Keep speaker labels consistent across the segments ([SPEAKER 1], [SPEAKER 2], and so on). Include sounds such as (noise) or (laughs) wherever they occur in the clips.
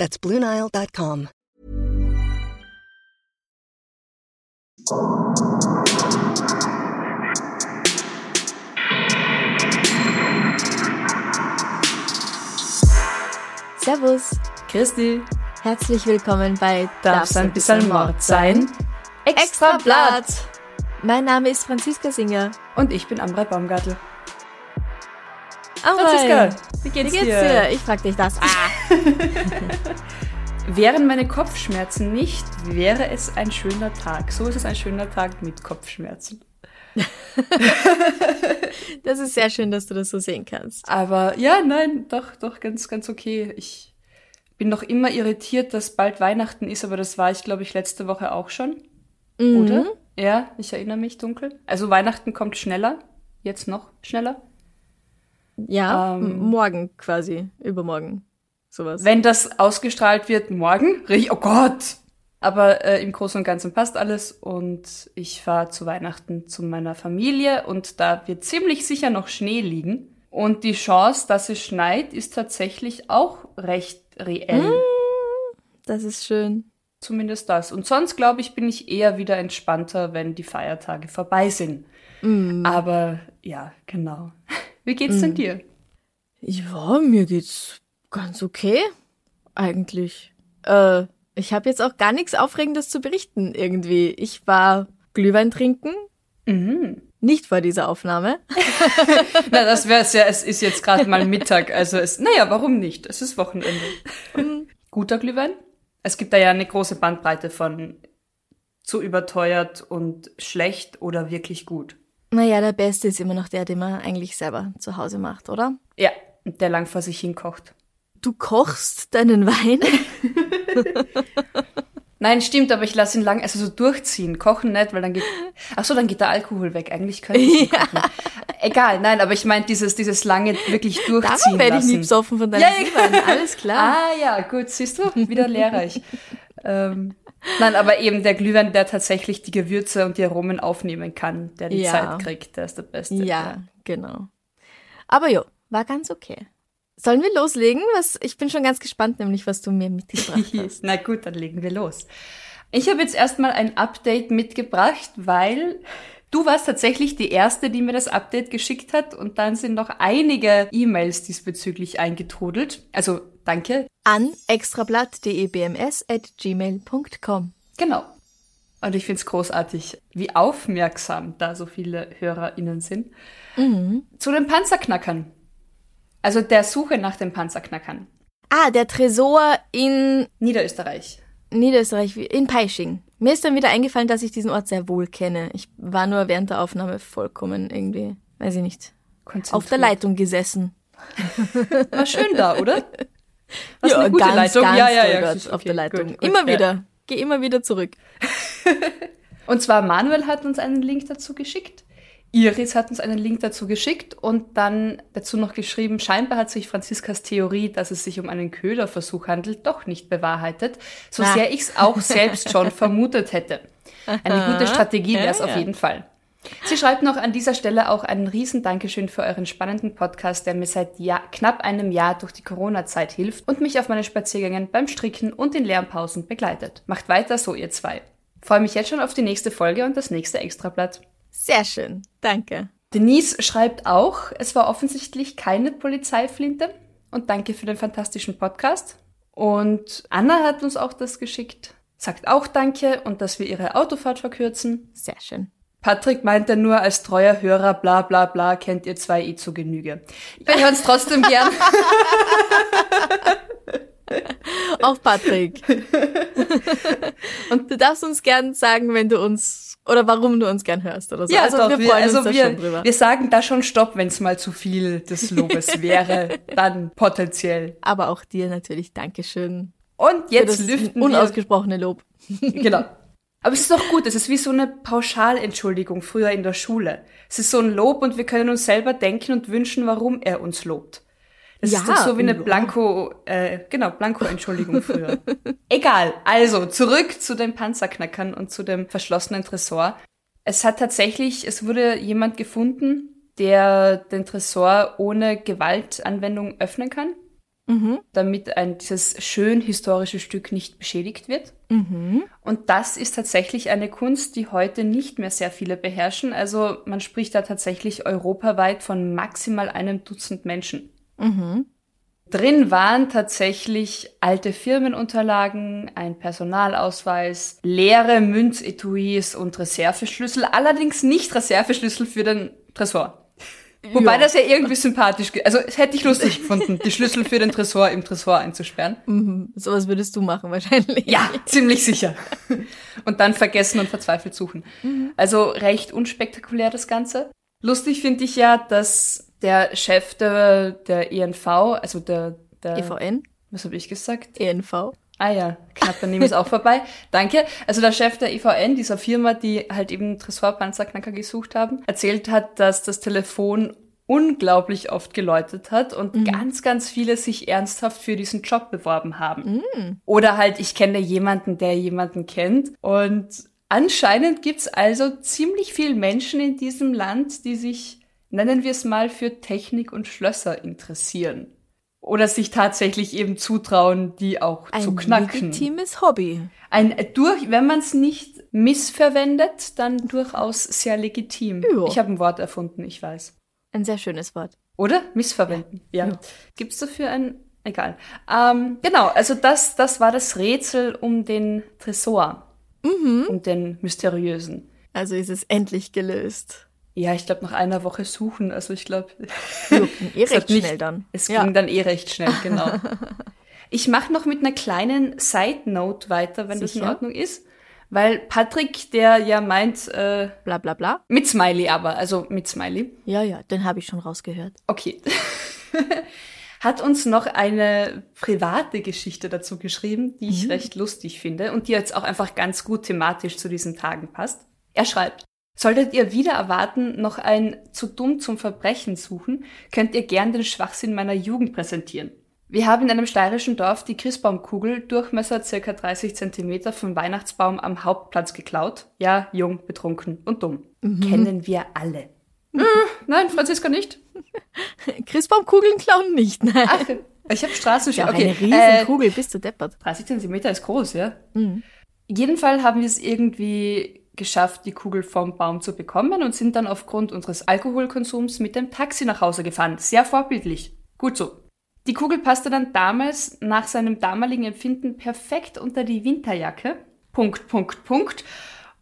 [SPEAKER 1] That's BlueNile.com.
[SPEAKER 2] Servus,
[SPEAKER 3] Christi,
[SPEAKER 2] herzlich willkommen bei
[SPEAKER 3] darf's ein bisschen Mord sein?
[SPEAKER 2] Extra Blatt. Mein Name ist Franziska Singer.
[SPEAKER 3] Und ich bin Amrei Baumgartel.
[SPEAKER 2] Amrei,
[SPEAKER 3] Franziska, wie geht's,
[SPEAKER 2] wie geht's
[SPEAKER 3] dir?
[SPEAKER 2] dir? Ich frag dich das. Ah. (laughs)
[SPEAKER 3] Wären meine Kopfschmerzen nicht, wäre es ein schöner Tag. So ist es ein schöner Tag mit Kopfschmerzen. (laughs)
[SPEAKER 2] Das ist sehr schön, dass du das so sehen kannst.
[SPEAKER 3] Aber ja, nein, doch, doch, ganz, ganz okay. Ich bin noch immer irritiert, dass bald Weihnachten ist, aber das war ich, glaube ich, letzte Woche auch schon.
[SPEAKER 2] Mhm.
[SPEAKER 3] Oder? Ja, ich erinnere mich dunkel. Also Weihnachten kommt schneller. Jetzt noch schneller.
[SPEAKER 2] Ja,
[SPEAKER 3] Ähm.
[SPEAKER 2] morgen quasi, übermorgen. Sowas.
[SPEAKER 3] Wenn das ausgestrahlt wird morgen, oh Gott! Aber äh, im Großen und Ganzen passt alles und ich fahre zu Weihnachten zu meiner Familie und da wird ziemlich sicher noch Schnee liegen. Und die Chance, dass es schneit, ist tatsächlich auch recht reell.
[SPEAKER 2] Das ist schön.
[SPEAKER 3] Zumindest das. Und sonst, glaube ich, bin ich eher wieder entspannter, wenn die Feiertage vorbei sind. Aber ja, genau. (laughs) Wie geht's denn dir?
[SPEAKER 2] Ja, mir geht's ganz okay. Eigentlich. Äh, ich habe jetzt auch gar nichts Aufregendes zu berichten irgendwie. Ich war Glühwein trinken.
[SPEAKER 3] Mhm.
[SPEAKER 2] Nicht vor dieser Aufnahme. (laughs)
[SPEAKER 3] Na, das wäre es ja, es ist jetzt gerade mal Mittag. Also es, naja, warum nicht? Es ist Wochenende. Guter Glühwein? Es gibt da ja eine große Bandbreite von zu überteuert und schlecht oder wirklich gut.
[SPEAKER 2] Naja, der Beste ist immer noch der, den man eigentlich selber zu Hause macht, oder?
[SPEAKER 3] Ja, der lang vor sich hinkocht.
[SPEAKER 2] Du kochst deinen Wein? (laughs)
[SPEAKER 3] Nein, stimmt, aber ich lasse ihn lang, also so durchziehen. Kochen nicht, weil dann geht, ach so, dann geht der Alkohol weg. Eigentlich könnte ich ihn (laughs) kochen. Egal, nein, aber ich meine dieses, dieses lange wirklich durchziehen
[SPEAKER 2] Darum werde ich nie besoffen von deinem
[SPEAKER 3] Ja, ja.
[SPEAKER 2] Alles klar.
[SPEAKER 3] Ah ja, gut, siehst du, wieder lehrreich. (laughs) ähm, nein, aber eben der Glühwein, der tatsächlich die Gewürze und die Aromen aufnehmen kann, der die
[SPEAKER 2] Ja.
[SPEAKER 3] Zeit kriegt, der ist der Beste.
[SPEAKER 2] Ja, genau. Aber jo, war ganz okay. Sollen wir loslegen? Was, ich bin schon ganz gespannt, nämlich was du mir mitgebracht (laughs) hast.
[SPEAKER 3] Na gut, dann legen wir los. Ich habe jetzt erstmal ein Update mitgebracht, weil du warst tatsächlich die erste, die mir das Update geschickt hat und dann sind noch einige E-Mails diesbezüglich eingetrudelt. Also danke.
[SPEAKER 2] An extrablatt.debms.gmail.com.
[SPEAKER 3] Genau. Und ich finde es großartig, wie aufmerksam da so viele HörerInnen sind. Zu den Panzerknackern. Also der Suche nach den Panzerknackern.
[SPEAKER 2] Ah, der Tresor in
[SPEAKER 3] Niederösterreich.
[SPEAKER 2] Niederösterreich, in Peisching. Mir ist dann wieder eingefallen, dass ich diesen Ort sehr wohl kenne. Ich war nur während der Aufnahme vollkommen irgendwie, weiß ich nicht, auf der Leitung gesessen. (laughs)
[SPEAKER 3] War schön da, oder? (laughs) Was
[SPEAKER 2] ja,
[SPEAKER 3] eine gute
[SPEAKER 2] ganz,
[SPEAKER 3] Leitung.
[SPEAKER 2] ganz
[SPEAKER 3] ja, ja, ja.
[SPEAKER 2] dort
[SPEAKER 3] ist
[SPEAKER 2] auf
[SPEAKER 3] okay,
[SPEAKER 2] der Leitung.
[SPEAKER 3] gut, gut,
[SPEAKER 2] immer
[SPEAKER 3] ja.
[SPEAKER 2] wieder. Geh immer wieder zurück. (laughs)
[SPEAKER 3] Und zwar Manuel hat uns einen Link dazu geschickt. Iris hat uns einen Link dazu geschickt und dann dazu noch geschrieben, scheinbar hat sich Franziskas Theorie, dass es sich um einen Köderversuch handelt, doch nicht bewahrheitet, so
[SPEAKER 2] Na.
[SPEAKER 3] sehr ich es auch (laughs) selbst schon vermutet hätte. Eine gute Strategie wäre es
[SPEAKER 2] Ja,
[SPEAKER 3] auf
[SPEAKER 2] ja.
[SPEAKER 3] jeden Fall. Sie schreibt noch an dieser Stelle auch einen riesen Dankeschön für euren spannenden Podcast, der mir seit Jahr, knapp einem Jahr durch die Corona-Zeit hilft und mich auf meinen Spaziergängen beim Stricken und in Lernpausen begleitet. Macht weiter so, ihr zwei. Freue mich jetzt schon auf die nächste Folge und das nächste Extrablatt.
[SPEAKER 2] Sehr schön. Danke.
[SPEAKER 3] Denise schreibt auch, es war offensichtlich keine Polizeiflinte und danke für den fantastischen Podcast. Und Anna hat uns auch das geschickt, sagt auch danke und dass wir ihre Autofahrt verkürzen.
[SPEAKER 2] Sehr schön.
[SPEAKER 3] Patrick meinte nur, als treuer Hörer, bla bla bla, kennt ihr zwei eh zu Genüge. Wir hören es trotzdem gern. (laughs)
[SPEAKER 2] Auch Patrick. (laughs) Und du darfst uns gern sagen, wenn du uns oder warum du uns gern hörst oder so. also wir freuen
[SPEAKER 3] also
[SPEAKER 2] uns da
[SPEAKER 3] wir,
[SPEAKER 2] schon drüber.
[SPEAKER 3] wir sagen da schon Stopp, wenn es mal zu viel des Lobes (laughs) wäre, dann potenziell.
[SPEAKER 2] Aber auch dir natürlich Dankeschön.
[SPEAKER 3] Und jetzt
[SPEAKER 2] Für das
[SPEAKER 3] lüften wir.
[SPEAKER 2] unausgesprochene Lob. (laughs)
[SPEAKER 3] Genau. Aber es ist doch gut, es ist wie so eine Pauschalentschuldigung früher in der Schule. Es ist so ein Lob und wir können uns selber denken und wünschen, warum er uns lobt. Das
[SPEAKER 2] Ja,
[SPEAKER 3] ist doch so wie eine. Blanko, äh, genau, Blanko-Entschuldigung früher. (laughs) Egal. Also, zurück zu den Panzerknackern und zu dem verschlossenen Tresor. Es hat tatsächlich, es wurde jemand gefunden, der den Tresor ohne Gewaltanwendung öffnen kann,
[SPEAKER 2] Mhm.
[SPEAKER 3] damit ein, dieses schön historische Stück nicht beschädigt wird.
[SPEAKER 2] Mhm.
[SPEAKER 3] Und das ist tatsächlich eine Kunst, die heute nicht mehr sehr viele beherrschen. Also man spricht da tatsächlich europaweit von maximal einem Dutzend Menschen.
[SPEAKER 2] Mhm.
[SPEAKER 3] Drin waren tatsächlich alte Firmenunterlagen, ein Personalausweis, leere Münzetuis und Reserveschlüssel, allerdings nicht Reserveschlüssel für den Tresor. Wobei
[SPEAKER 2] Ja.
[SPEAKER 3] das ja irgendwie sympathisch, also es hätte ich lustig gefunden, die Schlüssel für den Tresor im Tresor einzusperren.
[SPEAKER 2] Mhm. Sowas würdest du machen wahrscheinlich.
[SPEAKER 3] Ja, ziemlich sicher. Und dann vergessen und verzweifelt suchen. Also recht unspektakulär das Ganze. Lustig finde ich ja, dass der Chef der, der ENV, also der, der
[SPEAKER 2] EVN,
[SPEAKER 3] was habe ich gesagt?
[SPEAKER 2] ENV.
[SPEAKER 3] Ah ja, knapp daneben ist auch vorbei. Danke. Also der Chef der EVN, dieser Firma, die halt eben Tresorpanzerknacker gesucht haben, erzählt hat, dass das Telefon unglaublich oft geläutet hat und ganz, ganz viele sich ernsthaft für diesen Job beworben haben. Oder halt, ich kenne jemanden, der jemanden kennt. Und anscheinend gibt's also ziemlich viele Menschen in diesem Land, die sich, nennen wir es mal, für Technik und Schlösser interessieren. Oder sich tatsächlich eben zutrauen, die auch zu
[SPEAKER 2] Ein
[SPEAKER 3] knacken.
[SPEAKER 2] legitimes Hobby.
[SPEAKER 3] Ein durch, wenn man es nicht missverwendet, dann durchaus sehr legitim.
[SPEAKER 2] Ja.
[SPEAKER 3] Ich habe ein Wort erfunden, ich weiß.
[SPEAKER 2] Ein sehr schönes Wort.
[SPEAKER 3] Oder? Missverwenden. Ja.
[SPEAKER 2] Ja.
[SPEAKER 3] Gibt's dafür ein. Egal. Ähm, genau, also das, das war das Rätsel um den Tresor.
[SPEAKER 2] Mhm.
[SPEAKER 3] Um den mysteriösen.
[SPEAKER 2] Also ist es endlich gelöst.
[SPEAKER 3] Ja, ich glaube, nach einer Woche suchen, also ich glaube. (laughs)
[SPEAKER 2] Eh
[SPEAKER 3] Es nicht-
[SPEAKER 2] schnell dann.
[SPEAKER 3] Es
[SPEAKER 2] ja.
[SPEAKER 3] ging dann eh recht schnell, genau. (laughs) ich mache noch mit einer kleinen Side Note weiter, wenn das in
[SPEAKER 2] Sicher.
[SPEAKER 3] Ordnung ist. Weil Patrick, der ja meint, äh,
[SPEAKER 2] Bla bla bla.
[SPEAKER 3] mit Smiley aber, also mit Smiley.
[SPEAKER 2] Ja, ja, den habe ich schon rausgehört.
[SPEAKER 3] Okay. (laughs) Hat uns noch eine private Geschichte dazu geschrieben, die ich recht lustig finde und die jetzt auch einfach ganz gut thematisch zu diesen Tagen passt. Er schreibt, solltet ihr wieder erwarten, noch ein zu dumm zum Verbrechen suchen, könnt ihr gern den Schwachsinn meiner Jugend präsentieren. Wir haben in einem steirischen Dorf die Christbaumkugel, Durchmesser circa 30 Zentimeter vom Weihnachtsbaum am Hauptplatz geklaut. Ja, jung, betrunken und dumm. Kennen wir alle. Äh, Nein, Franziska nicht. (laughs)
[SPEAKER 2] Christbaumkugeln klauen nicht, nein.
[SPEAKER 3] Ach, ich habe Straßenschau.
[SPEAKER 2] ja,
[SPEAKER 3] Okay,
[SPEAKER 2] eine Riesenkugel, bist du deppert.
[SPEAKER 3] Äh, 30 Zentimeter ist groß, ja.
[SPEAKER 2] Mhm.
[SPEAKER 3] Jeden Fall haben wir es irgendwie geschafft, die Kugel vom Baum zu bekommen und sind dann aufgrund unseres Alkoholkonsums mit dem Taxi nach Hause gefahren. Sehr vorbildlich. Gut so. Die Kugel passte dann damals nach seinem damaligen Empfinden perfekt unter die Winterjacke. Punkt, Punkt, Punkt.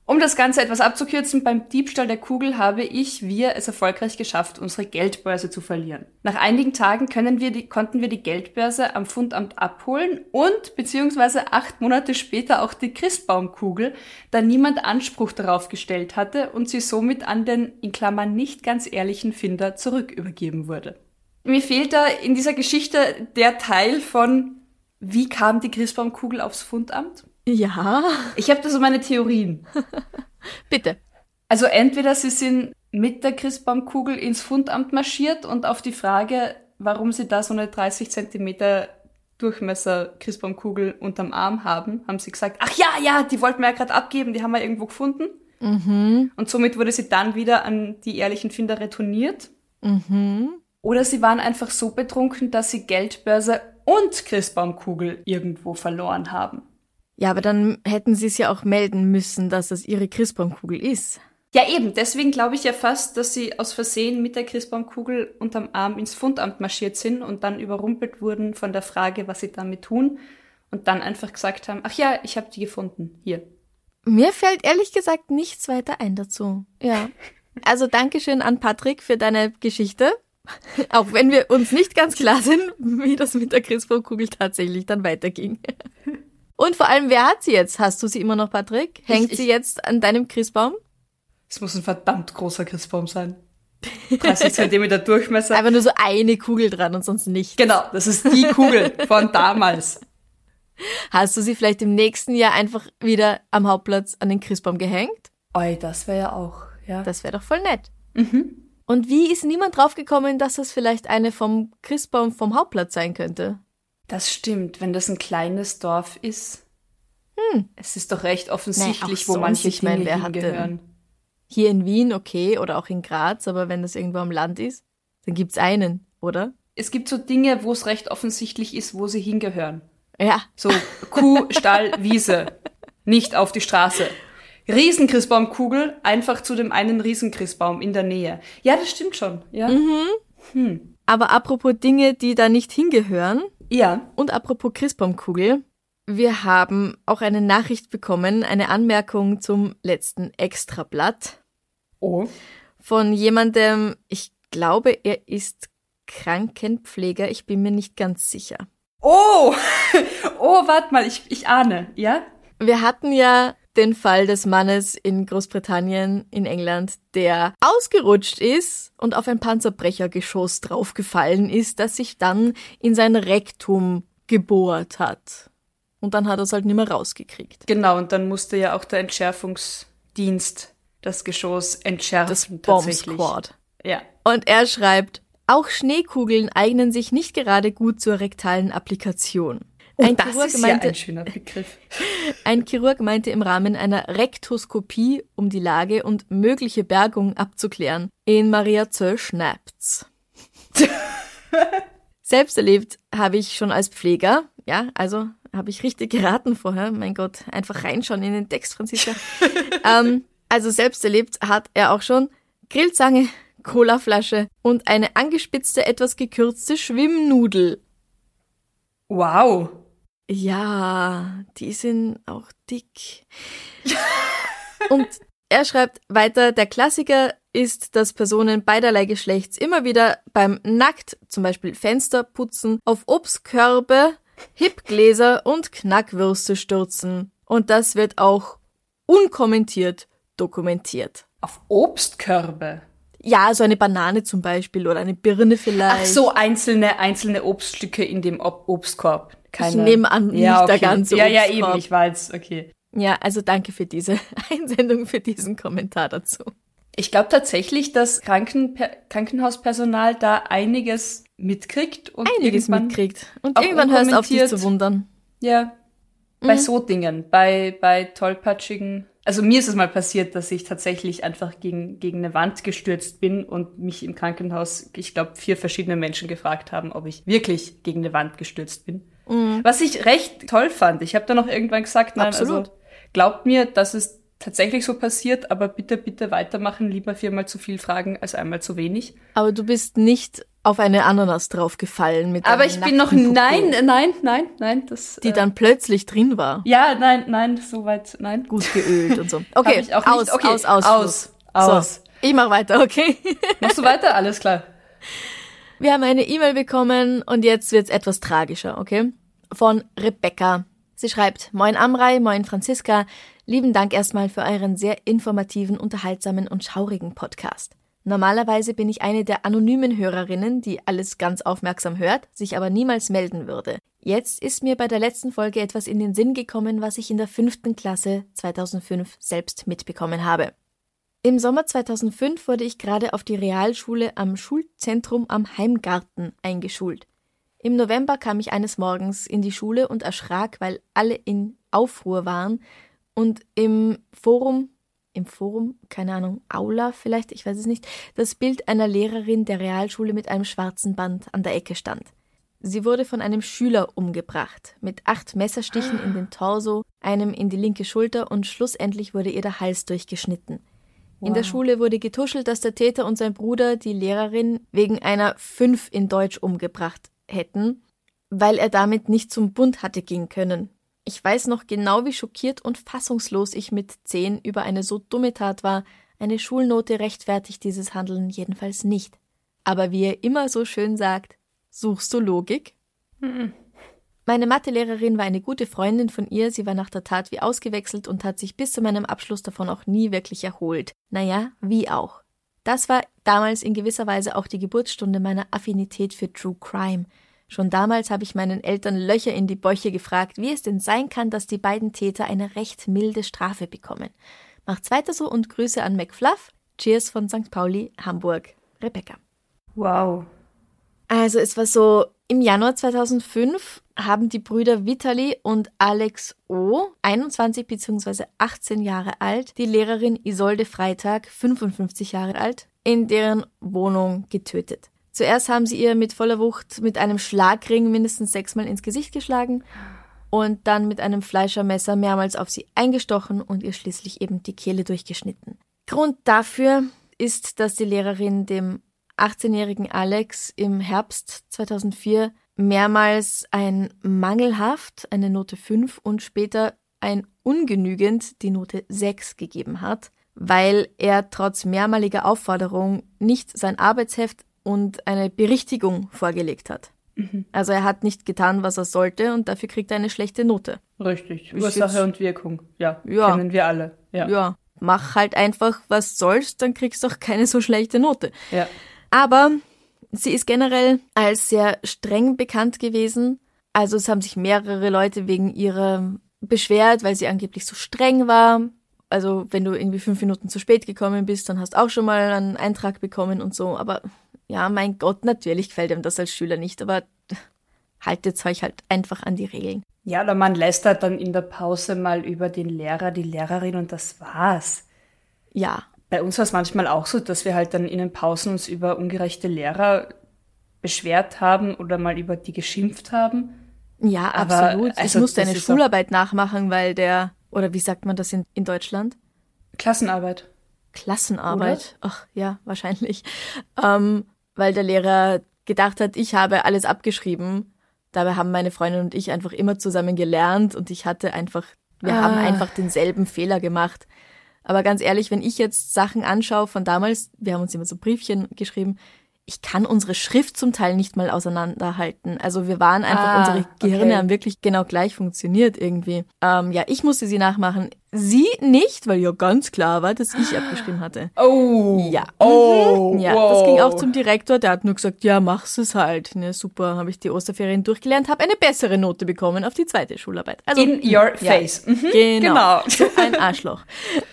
[SPEAKER 3] Um das Ganze etwas abzukürzen, beim Diebstahl der Kugel habe ich, wir es erfolgreich geschafft, unsere Geldbörse zu verlieren. Nach einigen Tagen wir die, konnten wir die Geldbörse am Fundamt abholen und beziehungsweise acht Monate später auch die Christbaumkugel, da niemand Anspruch darauf gestellt hatte und sie somit an den, in Klammern, nicht ganz ehrlichen Finder zurück übergeben wurde. Mir fehlt da in dieser Geschichte der Teil von, wie kam die Christbaumkugel aufs Fundamt?
[SPEAKER 2] Ja,
[SPEAKER 3] Ich habe da so meine Theorien. (laughs)
[SPEAKER 2] bitte.
[SPEAKER 3] Also entweder sie sind mit der Christbaumkugel ins Fundamt marschiert und auf die Frage, warum sie da so eine 30 Zentimeter Durchmesser Christbaumkugel unterm Arm haben, haben sie gesagt, ach ja, ja, die wollten wir ja gerade abgeben, die haben wir irgendwo gefunden.
[SPEAKER 2] Mhm.
[SPEAKER 3] Und somit wurde sie dann wieder an die ehrlichen Finder retourniert.
[SPEAKER 2] Mhm.
[SPEAKER 3] Oder sie waren einfach so betrunken, dass sie Geldbörse und Christbaumkugel irgendwo verloren haben.
[SPEAKER 2] Ja, aber dann hätten sie es ja auch melden müssen, dass das ihre Christbaumkugel ist.
[SPEAKER 3] Ja, eben. Deswegen glaube ich ja fast, dass sie aus Versehen mit der Christbaumkugel unterm Arm ins Fundamt marschiert sind und dann überrumpelt wurden von der Frage, was sie damit tun. Und dann einfach gesagt haben, ach ja, ich habe die gefunden. Hier.
[SPEAKER 2] Mir fällt ehrlich gesagt nichts weiter ein dazu. Ja. (laughs) Also Dankeschön an Patrick für deine Geschichte. Auch wenn wir uns nicht ganz klar sind, wie das mit der Christbaumkugel tatsächlich dann weiterging. (laughs) Und vor allem, wer hat sie jetzt? Hast du sie immer noch, Patrick? Hängt
[SPEAKER 3] ich-
[SPEAKER 2] sie jetzt an deinem Christbaum?
[SPEAKER 3] Es muss ein verdammt großer Christbaum sein. (laughs) 30 Zentimeter Durchmesser.
[SPEAKER 2] Einfach nur so eine Kugel dran und sonst nicht.
[SPEAKER 3] Genau, das ist die Kugel von damals.
[SPEAKER 2] Hast du sie vielleicht im nächsten Jahr einfach wieder am Hauptplatz an den Christbaum gehängt?
[SPEAKER 3] Oi, das wäre ja auch, ja.
[SPEAKER 2] Das wäre doch voll nett.
[SPEAKER 3] mhm.
[SPEAKER 2] Und wie ist niemand draufgekommen, dass das vielleicht eine vom Christbaum vom Hauptplatz sein könnte?
[SPEAKER 3] Das stimmt, wenn das ein kleines Dorf ist.
[SPEAKER 2] Hm.
[SPEAKER 3] Es ist doch recht offensichtlich,
[SPEAKER 2] Nee,
[SPEAKER 3] wo
[SPEAKER 2] auch
[SPEAKER 3] manche
[SPEAKER 2] sonst, ich mein,
[SPEAKER 3] Dinge
[SPEAKER 2] wer
[SPEAKER 3] hingehören.
[SPEAKER 2] Hier in Wien, okay, oder auch in Graz, aber wenn das irgendwo am Land ist, dann gibt's einen, oder?
[SPEAKER 3] Es gibt so Dinge, wo es recht offensichtlich ist, wo sie hingehören.
[SPEAKER 2] Ja,
[SPEAKER 3] So Kuh, Stall, (laughs) Wiese. Nicht auf die Straße. Riesenchristbaumkugel, einfach zu dem einen Riesenchristbaum in der Nähe. Ja, das stimmt schon. Ja.
[SPEAKER 2] aber apropos Dinge, die da nicht hingehören,
[SPEAKER 3] Ja.
[SPEAKER 2] Und apropos Christbaumkugel, wir haben auch eine Nachricht bekommen, eine Anmerkung zum letzten Extrablatt
[SPEAKER 3] Oh.
[SPEAKER 2] von jemandem, ich glaube, er ist Krankenpfleger, ich bin mir nicht ganz sicher.
[SPEAKER 3] Oh! (laughs) Oh, warte mal, ich, ich ahne, ja?
[SPEAKER 2] Wir hatten ja den Fall des Mannes in Großbritannien, in England, der ausgerutscht ist und auf ein Panzerbrechergeschoss draufgefallen ist, das sich dann in sein Rektum gebohrt hat. Und dann hat er es halt nicht mehr rausgekriegt.
[SPEAKER 3] Genau, und dann musste ja auch der Entschärfungsdienst das Geschoss entschärfen.
[SPEAKER 2] Das Bomb
[SPEAKER 3] tatsächlich.
[SPEAKER 2] Squad.
[SPEAKER 3] Ja.
[SPEAKER 2] Und er schreibt, auch Schneekugeln eignen sich nicht gerade gut zur rektalen Applikation.
[SPEAKER 3] Und
[SPEAKER 2] Ein
[SPEAKER 3] das
[SPEAKER 2] Chirurg,
[SPEAKER 3] ist ja
[SPEAKER 2] meinte,
[SPEAKER 3] ein schöner Begriff. (laughs)
[SPEAKER 2] ein Chirurg meinte im Rahmen einer Rektoskopie, um die Lage und mögliche Bergung abzuklären, in Maria Zöll schnappt's. (laughs) Selbst erlebt habe ich schon als Pfleger, ja, also habe ich richtig geraten vorher, mein Gott, einfach reinschauen in den Text, Franziska. (laughs) ähm, also selbst erlebt hat er auch schon Grillzange, Colaflasche und eine angespitzte, etwas gekürzte Schwimmnudel.
[SPEAKER 3] Wow.
[SPEAKER 2] Ja, die sind auch dick. Und er schreibt weiter, der Klassiker ist, dass Personen beiderlei Geschlechts immer wieder beim Nackt, zum Beispiel Fenster putzen, auf Obstkörbe, Hipgläser und Knackwürste stürzen. Und das wird auch unkommentiert dokumentiert.
[SPEAKER 3] Auf Obstkörbe.
[SPEAKER 2] Ja, so eine Banane zum Beispiel oder eine Birne vielleicht.
[SPEAKER 3] Ach so, einzelne, einzelne Obststücke in dem Ob Obstkorb. Keine...
[SPEAKER 2] Ich nehme an, nicht
[SPEAKER 3] ja,
[SPEAKER 2] der
[SPEAKER 3] okay.
[SPEAKER 2] ganze
[SPEAKER 3] Ja, ja,
[SPEAKER 2] Obstkorb.
[SPEAKER 3] eben, ich weiß, okay.
[SPEAKER 2] Ja, also danke für diese (laughs) Einsendung, für diesen Kommentar dazu.
[SPEAKER 3] Ich glaube tatsächlich, dass Krankenper Krankenhauspersonal da einiges mitkriegt und
[SPEAKER 2] Einiges
[SPEAKER 3] irgendwann,
[SPEAKER 2] mitkriegt. Und irgendwann hörst du auf, dich zu wundern.
[SPEAKER 3] Ja, bei
[SPEAKER 2] Mhm.
[SPEAKER 3] so Dingen, bei, bei tollpatschigen. Also mir ist es mal passiert, dass ich tatsächlich einfach gegen, gegen eine Wand gestürzt bin und mich im Krankenhaus, ich glaube, vier verschiedene Menschen gefragt haben, ob ich wirklich gegen eine Wand gestürzt bin. Was ich recht toll fand. Ich habe dann auch irgendwann gesagt, nein,
[SPEAKER 2] Mhm. Absolut.
[SPEAKER 3] also glaubt mir, dass es tatsächlich so passiert, aber bitte, bitte weitermachen, lieber viermal zu viel fragen als einmal zu wenig.
[SPEAKER 2] Aber du bist nicht auf eine Ananas draufgefallen mit
[SPEAKER 3] Aber ich bin noch,
[SPEAKER 2] Popo,
[SPEAKER 3] nein, nein, nein, nein, das.
[SPEAKER 2] Die
[SPEAKER 3] äh,
[SPEAKER 2] dann plötzlich drin war.
[SPEAKER 3] Ja, nein, nein, soweit, nein.
[SPEAKER 2] Gut geölt und so. Okay, aus.
[SPEAKER 3] Okay,
[SPEAKER 2] aus, aus,
[SPEAKER 3] aus, aus.
[SPEAKER 2] So, ich mach weiter, okay?
[SPEAKER 3] Machst du weiter? Alles klar. (laughs)
[SPEAKER 2] Wir haben eine E-Mail bekommen und jetzt wird's etwas tragischer, okay? Von Rebecca. Sie schreibt, Moin Amrei, moin Franziska, lieben Dank erstmal für euren sehr informativen, unterhaltsamen und schaurigen Podcast. Normalerweise bin ich eine der anonymen Hörerinnen, die alles ganz aufmerksam hört, sich aber niemals melden würde. Jetzt ist mir bei der letzten Folge etwas in den Sinn gekommen, was ich in der fünften Klasse 2005 selbst mitbekommen habe. Im Sommer 2005 wurde ich gerade auf die Realschule am Schulzentrum am Heimgarten eingeschult. Im November kam ich eines Morgens in die Schule und erschrak, weil alle in Aufruhr waren und im Forum, im Forum, keine Ahnung, Aula vielleicht, ich weiß es nicht, das Bild einer Lehrerin der Realschule mit einem schwarzen Band an der Ecke stand. Sie wurde von einem Schüler umgebracht, mit acht Messerstichen in den Torso, einem in die linke Schulter und schlussendlich wurde ihr der Hals durchgeschnitten. In der Schule wurde getuschelt, dass der Täter und sein Bruder die Lehrerin wegen einer 5 in Deutsch umgebracht hätten, weil er damit nicht zum Bund hatte gehen können. Ich weiß noch genau, wie schockiert und fassungslos ich mit 10 über eine so dumme Tat war. Eine Schulnote rechtfertigt dieses Handeln jedenfalls nicht. Aber wie er immer so schön sagt, suchst du Logik? Meine Mathelehrerin war eine gute Freundin von ihr, sie war nach der Tat wie ausgewechselt und hat sich bis zu meinem Abschluss davon auch nie wirklich erholt. Naja, wie auch. Das war damals in gewisser Weise auch die Geburtsstunde meiner Affinität für True Crime. Schon damals habe ich meinen Eltern Löcher in die Bäuche gefragt, wie es denn sein kann, dass die beiden Täter eine recht milde Strafe bekommen. Macht's weiter so und Grüße an McFluff. Cheers von St. Pauli, Hamburg. Rebecca.
[SPEAKER 3] Wow.
[SPEAKER 2] Also es war so, im Januar 2005 haben die Brüder Vitali und Alex O., 21 bzw. 18 Jahre alt, die Lehrerin Isolde Freitag, 55 Jahre alt, in deren Wohnung getötet. Zuerst haben sie ihr mit voller Wucht mit einem Schlagring mindestens sechsmal ins Gesicht geschlagen und dann mit einem Fleischermesser mehrmals auf sie eingestochen und ihr schließlich eben die Kehle durchgeschnitten. Grund dafür ist, dass die Lehrerin dem 18-jährigen Alex im Herbst 2004 mehrmals ein mangelhaft, eine Note 5 und später ein ungenügend, die Note 6 gegeben hat, weil er trotz mehrmaliger Aufforderung nicht sein Arbeitsheft und eine Berichtigung vorgelegt hat. Mhm. Also er hat nicht getan, was er sollte und dafür kriegt er eine schlechte Note.
[SPEAKER 3] Richtig. Ursache und Wirkung. Ja, ja. Kennen wir alle. Ja.
[SPEAKER 2] ja. Mach halt einfach, was sollst, dann kriegst du auch keine so schlechte Note.
[SPEAKER 3] Ja.
[SPEAKER 2] Aber sie ist generell als sehr streng bekannt gewesen. Also es haben sich mehrere Leute wegen ihrer beschwert, weil sie angeblich so streng war. Also wenn du irgendwie fünf Minuten zu spät gekommen bist, dann hast du auch schon mal einen Eintrag bekommen und so. Aber ja, mein Gott, natürlich gefällt ihm das als Schüler nicht, aber haltet euch halt einfach an die Regeln.
[SPEAKER 3] Ja, oder man lästert dann in der Pause mal über den Lehrer, die Lehrerin und das war's.
[SPEAKER 2] Ja.
[SPEAKER 3] Bei uns war es manchmal auch so, dass wir halt dann in den Pausen uns über ungerechte Lehrer beschwert haben oder mal über die geschimpft haben.
[SPEAKER 2] Ja, Aber, absolut. Also, ich musste eine Schularbeit nachmachen, weil der, oder wie sagt man das in, in Deutschland?
[SPEAKER 3] Klassenarbeit.
[SPEAKER 2] Klassenarbeit? Oder? Ach ja, wahrscheinlich. Ähm, weil der Lehrer gedacht hat, ich habe alles abgeschrieben. Dabei haben meine Freundin und ich einfach immer zusammen gelernt und ich hatte einfach, wir ah. haben einfach denselben Fehler gemacht. Aber ganz ehrlich, wenn ich jetzt Sachen anschaue von damals, wir haben uns immer so Briefchen geschrieben, ich kann unsere Schrift zum Teil nicht mal auseinanderhalten. Also wir waren einfach, ah, unsere Gehirne okay. haben wirklich genau gleich funktioniert irgendwie. Ähm, ja, ich musste sie nachmachen. Sie nicht, weil ja ganz klar war, dass ich abgeschrieben hatte.
[SPEAKER 3] Oh.
[SPEAKER 2] Ja.
[SPEAKER 3] Oh.
[SPEAKER 2] Ja, wow. Auch zum Direktor, der hat nur gesagt, ja, mach's es halt. Ne, super, habe ich die Osterferien durchgelernt, habe eine bessere Note bekommen auf die zweite Schularbeit.
[SPEAKER 3] Also, In your ja, face.
[SPEAKER 2] Mhm. Genau. genau. So ein Arschloch.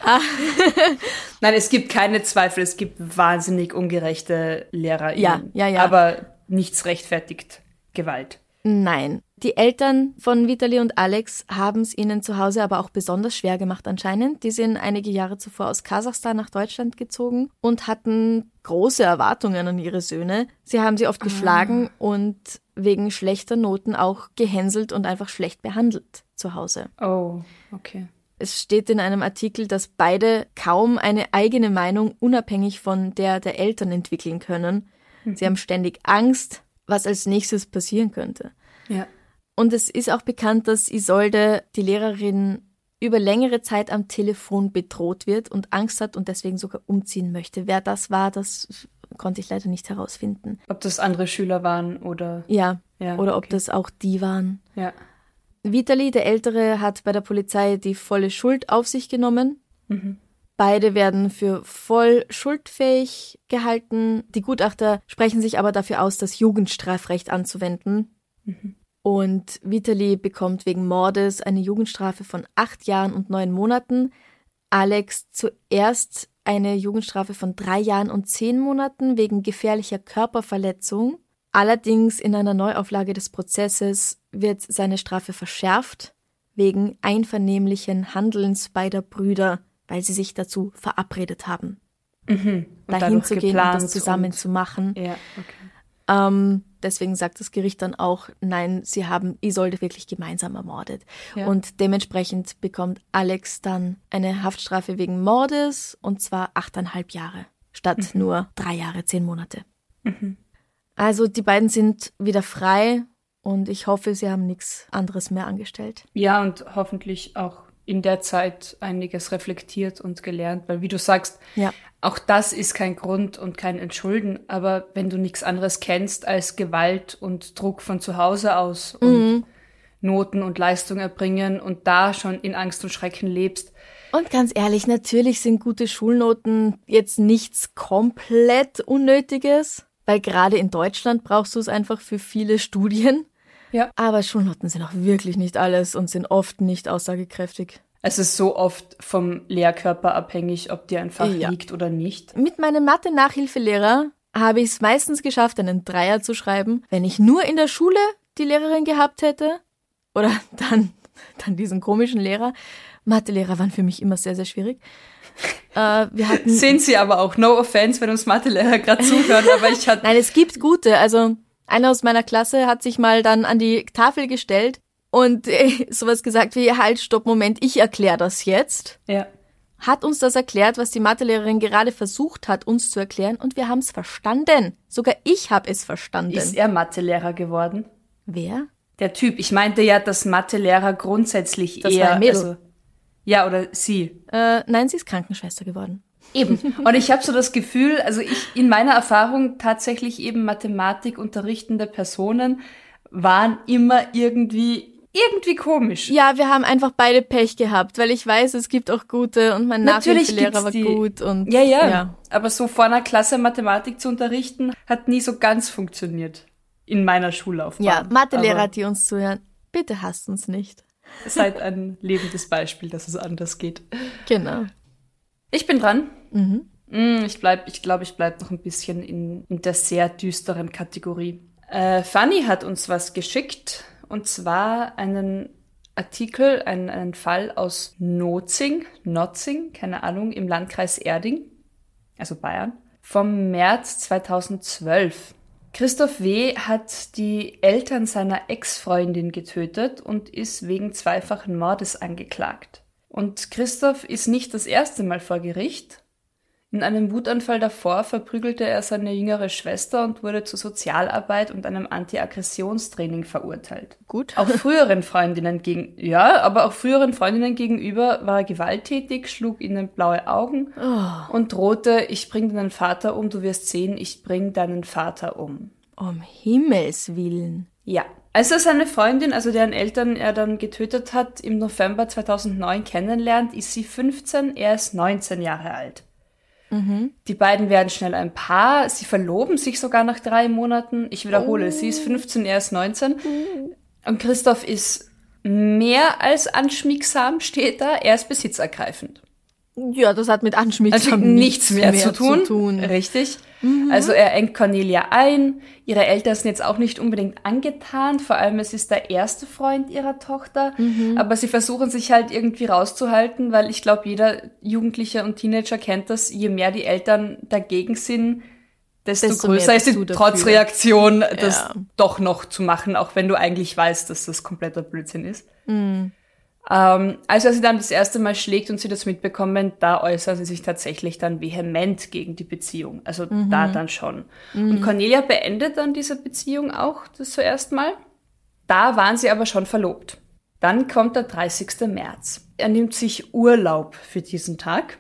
[SPEAKER 2] (laughs)
[SPEAKER 3] Nein, es gibt keine Zweifel, es gibt wahnsinnig ungerechte Lehrer.
[SPEAKER 2] Ja, ja, ja.
[SPEAKER 3] Aber nichts rechtfertigt Gewalt.
[SPEAKER 2] Nein. Die Eltern von Vitali und Alex haben es ihnen zu Hause aber auch besonders schwer gemacht anscheinend. Die sind einige Jahre zuvor aus Kasachstan nach Deutschland gezogen und hatten große Erwartungen an ihre Söhne. Sie haben sie oft ah. geschlagen und wegen schlechter Noten auch gehänselt und einfach schlecht behandelt zu Hause.
[SPEAKER 3] Oh, okay.
[SPEAKER 2] Es steht in einem Artikel, dass beide kaum eine eigene Meinung unabhängig von der der Eltern entwickeln können. Mhm. Sie haben ständig Angst, was als nächstes passieren könnte.
[SPEAKER 3] Ja.
[SPEAKER 2] Und es ist auch bekannt, dass Isolde, die Lehrerin, über längere Zeit am Telefon bedroht wird und Angst hat und deswegen sogar umziehen möchte. Wer das war, das konnte ich leider nicht herausfinden.
[SPEAKER 3] Ob das andere Schüler waren oder.
[SPEAKER 2] Ja, ja oder ob das auch die waren.
[SPEAKER 3] Ja.
[SPEAKER 2] Vitali, der Ältere, hat bei der Polizei die volle Schuld auf sich genommen.
[SPEAKER 3] Mhm.
[SPEAKER 2] Beide werden für voll schuldfähig gehalten. Die Gutachter sprechen sich aber dafür aus, das Jugendstrafrecht anzuwenden.
[SPEAKER 3] Mhm.
[SPEAKER 2] Und Vitali bekommt wegen Mordes eine Jugendstrafe von acht Jahren und neun Monaten. Alex zuerst eine Jugendstrafe von drei Jahren und zehn Monaten wegen gefährlicher Körperverletzung. Allerdings in einer Neuauflage des Prozesses wird seine Strafe verschärft wegen einvernehmlichen Handelns beider Brüder, weil sie sich dazu verabredet haben,
[SPEAKER 3] mhm.
[SPEAKER 2] dahin zu gehen und das zusammen zu machen.
[SPEAKER 3] Ja, okay.
[SPEAKER 2] Ähm, deswegen sagt das Gericht dann auch, nein, sie haben Isolde wirklich gemeinsam ermordet. Ja. Und dementsprechend bekommt Alex dann eine Haftstrafe wegen Mordes und zwar achteinhalb Jahre statt mhm. nur drei Jahre, zehn Monate.
[SPEAKER 3] Mhm.
[SPEAKER 2] Also die beiden sind wieder frei und ich hoffe, sie haben nichts anderes mehr angestellt.
[SPEAKER 3] Ja, und hoffentlich auch in der Zeit einiges reflektiert und gelernt, weil wie du sagst,
[SPEAKER 2] ja.
[SPEAKER 3] auch das ist kein Grund und kein Entschulden, aber wenn du nichts anderes kennst als Gewalt und Druck von zu Hause aus und mhm. Noten und Leistung erbringen und da schon in Angst und Schrecken lebst.
[SPEAKER 2] Und ganz ehrlich, natürlich sind gute Schulnoten jetzt nichts komplett Unnötiges. weil gerade in Deutschland brauchst du es einfach für viele Studien.
[SPEAKER 3] Ja.
[SPEAKER 2] Aber Schulnoten sind auch wirklich nicht alles und sind oft nicht aussagekräftig.
[SPEAKER 3] Es ist so oft vom Lehrkörper abhängig, ob dir ein Fach
[SPEAKER 2] Ja.
[SPEAKER 3] liegt oder nicht.
[SPEAKER 2] Mit meinem Mathe-Nachhilfelehrer habe ich es meistens geschafft, einen Dreier zu schreiben, wenn ich nur in der Schule die Lehrerin gehabt hätte. Oder (laughs) dann, dann diesen komischen Lehrer. Mathelehrer waren für mich immer sehr, sehr schwierig. Äh, wir hatten
[SPEAKER 3] Sehen Sie aber auch, no offense, wenn uns Mathelehrer gerade zuhören, aber ich hatte (laughs)
[SPEAKER 2] Nein, es gibt gute. Also einer aus meiner Klasse hat sich mal dann an die Tafel gestellt und (laughs) äh, sowas gesagt wie, halt, stopp, Moment, ich erkläre das jetzt.
[SPEAKER 3] ja.
[SPEAKER 2] Hat uns das erklärt, was die Mathelehrerin gerade versucht hat, uns zu erklären und wir haben es verstanden. Sogar ich habe es verstanden.
[SPEAKER 3] Ist er Mathelehrer geworden?
[SPEAKER 2] Wer?
[SPEAKER 3] Der Typ. Ich meinte ja, dass Mathelehrer grundsätzlich
[SPEAKER 2] Das
[SPEAKER 3] eher.
[SPEAKER 2] war ein Mädel.
[SPEAKER 3] Also, ja, oder sie.
[SPEAKER 2] Äh, nein, sie ist Krankenschwester geworden.
[SPEAKER 3] Eben. Und ich habe so das Gefühl, also ich in meiner Erfahrung tatsächlich eben Mathematik unterrichtende Personen waren immer irgendwie irgendwie komisch.
[SPEAKER 2] Ja, wir haben einfach beide Pech gehabt, weil ich weiß, es gibt auch gute und mein
[SPEAKER 3] Natürlich
[SPEAKER 2] Nachhilfelehrer war
[SPEAKER 3] die.
[SPEAKER 2] gut und
[SPEAKER 3] Ja, ja,
[SPEAKER 2] ja.
[SPEAKER 3] Aber so vor einer Klasse Mathematik zu unterrichten, hat nie so ganz funktioniert. In meiner Schullaufbahn.
[SPEAKER 2] Ja, Mathelehrer, die uns zuhören, bitte hasst uns nicht.
[SPEAKER 3] Seid ein lebendes Beispiel, dass es anders geht.
[SPEAKER 2] Genau.
[SPEAKER 3] Ich bin dran.
[SPEAKER 2] Mhm.
[SPEAKER 3] Mm, Ich bleib, ich glaube, ich bleib noch ein bisschen in, in der sehr düsteren Kategorie. Äh, Fanny hat uns was geschickt und zwar einen Artikel, einen, einen Fall aus Nozing, Notzing, keine Ahnung, im Landkreis Erding, also Bayern, vom März 2012. Christoph W. hat die Eltern seiner Ex-Freundin getötet und ist wegen zweifachen Mordes angeklagt. Und Christoph ist nicht das erste Mal vor Gericht. In einem Wutanfall davor verprügelte er seine jüngere Schwester und wurde zu Sozialarbeit und einem Anti-Aggressionstraining verurteilt.
[SPEAKER 2] Gut.
[SPEAKER 3] Auch früheren Freundinnen gegen, ja, aber auch früheren Freundinnen gegenüber war er gewalttätig, schlug ihnen blaue Augen und drohte, ich bring deinen Vater um, du wirst sehen, ich bring deinen Vater um.
[SPEAKER 2] Um Himmels Willen.
[SPEAKER 3] Ja. Als er seine Freundin, also deren Eltern er dann getötet hat, im November 2009 kennenlernt, ist sie 15, er ist 19 Jahre alt. Die beiden werden schnell ein Paar, sie verloben sich sogar nach drei Monaten. Ich wiederhole, sie ist 15, er ist 19. Und Christoph ist mehr als anschmiegsam, steht da, er ist besitzergreifend.
[SPEAKER 2] Ja, das hat mit Anschmiegsam
[SPEAKER 3] Also nichts mehr, zu, tun. Richtig. Also er engt Cornelia ein. Ihre Eltern sind jetzt auch nicht unbedingt angetan. Vor allem es ist der erste Freund ihrer Tochter. Aber sie versuchen sich halt irgendwie rauszuhalten, weil ich glaube, jeder Jugendliche und Teenager kennt das. Je mehr die Eltern dagegen sind, desto,
[SPEAKER 2] Desto
[SPEAKER 3] größer ist die. Trotzreaktion, das
[SPEAKER 2] Ja.
[SPEAKER 3] doch noch zu machen, auch wenn du eigentlich weißt, dass das kompletter Blödsinn ist. Ähm, als er sie dann das erste Mal schlägt und sie das mitbekommen, da äußern sie sich tatsächlich dann vehement gegen die Beziehung. Also da dann schon. Und Cornelia beendet dann diese Beziehung auch das zuerst mal. Da waren sie aber schon verlobt. Dann kommt der 30. März. Er nimmt sich Urlaub für diesen Tag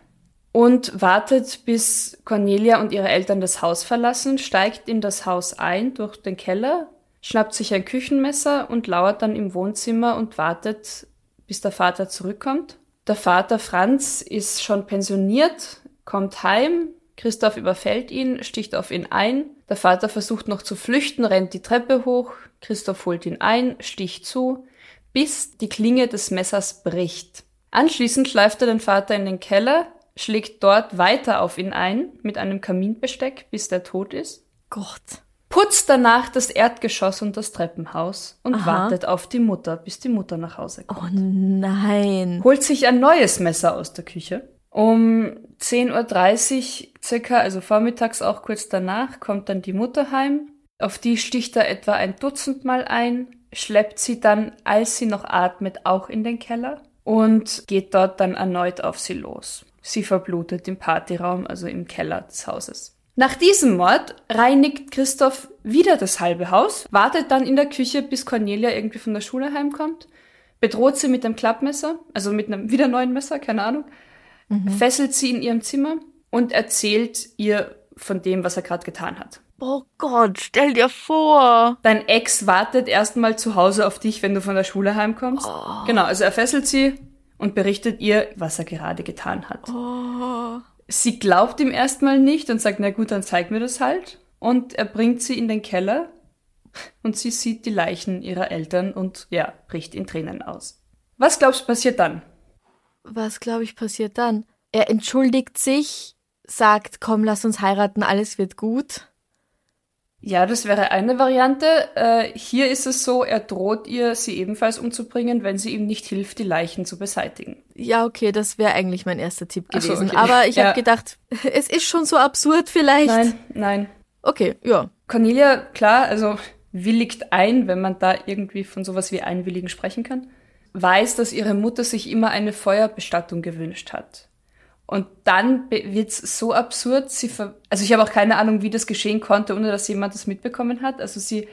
[SPEAKER 3] und wartet, bis Cornelia und ihre Eltern das Haus verlassen, steigt in das Haus ein durch den Keller, schnappt sich ein Küchenmesser und lauert dann im Wohnzimmer und wartet, bis der Vater zurückkommt. Der Vater Franz ist schon pensioniert, kommt heim, Christoph überfällt ihn, sticht auf ihn ein. Der Vater versucht noch zu flüchten, rennt die Treppe hoch, Christoph holt ihn ein, sticht zu, bis die Klinge des Messers bricht. Anschließend schleift er den Vater in den Keller, schlägt dort weiter auf ihn ein mit einem Kaminbesteck, bis der tot ist,
[SPEAKER 2] Gott.
[SPEAKER 3] Putzt danach das Erdgeschoss und das Treppenhaus und
[SPEAKER 2] Aha.
[SPEAKER 3] wartet auf die Mutter, bis die Mutter nach Hause kommt.
[SPEAKER 2] Oh nein.
[SPEAKER 3] Holt sich ein neues Messer aus der Küche. Um 10.30 Uhr circa, also vormittags auch kurz danach, kommt dann die Mutter heim. Auf die sticht er etwa ein Dutzend Mal ein, schleppt sie dann, als sie noch atmet, auch in den Keller und geht dort dann erneut auf sie los. Sie verblutet im Partyraum, also im Keller des Hauses. Nach diesem Mord reinigt Christoph wieder das halbe Haus, wartet dann in der Küche, bis Cornelia irgendwie von der Schule heimkommt, bedroht sie mit dem Klappmesser, also mit einem wieder neuen Messer, keine Ahnung, fesselt sie in ihrem Zimmer und erzählt ihr von dem, was er gerade getan hat.
[SPEAKER 2] Oh Gott, stell dir vor.
[SPEAKER 3] Dein Ex wartet erstmal zu Hause auf dich, wenn du von der Schule heimkommst. Genau, also er fesselt sie und berichtet ihr, was er gerade getan hat. Sie glaubt ihm erstmal nicht und sagt, na gut, dann zeig mir das halt. und er bringt sie in den Keller und sie sieht die Leichen ihrer Eltern und ja, bricht in Tränen aus. Was glaubst du passiert dann?
[SPEAKER 2] Was glaube ich passiert dann? Er entschuldigt sich, sagt, komm, lass uns heiraten, alles wird gut.
[SPEAKER 3] Ja, das wäre eine Variante. Äh, hier ist es so, er droht ihr, sie ebenfalls umzubringen, wenn sie ihm nicht hilft, die Leichen zu beseitigen.
[SPEAKER 2] Ja, okay, das wäre eigentlich mein erster Tipp
[SPEAKER 3] Ach so,
[SPEAKER 2] gewesen.
[SPEAKER 3] okay.
[SPEAKER 2] Aber ich
[SPEAKER 3] Ja.
[SPEAKER 2] habe gedacht, (laughs) es ist schon so absurd vielleicht.
[SPEAKER 3] Nein, nein.
[SPEAKER 2] Okay, ja.
[SPEAKER 3] Cornelia, klar, also willigt ein, wenn man da irgendwie von sowas wie Einwilligen sprechen kann, weiß, dass ihre Mutter sich immer eine Feuerbestattung gewünscht hat. Und dann wird's so absurd, sie ver also ich habe auch keine Ahnung, wie das geschehen konnte, ohne dass jemand das mitbekommen hat. Also sie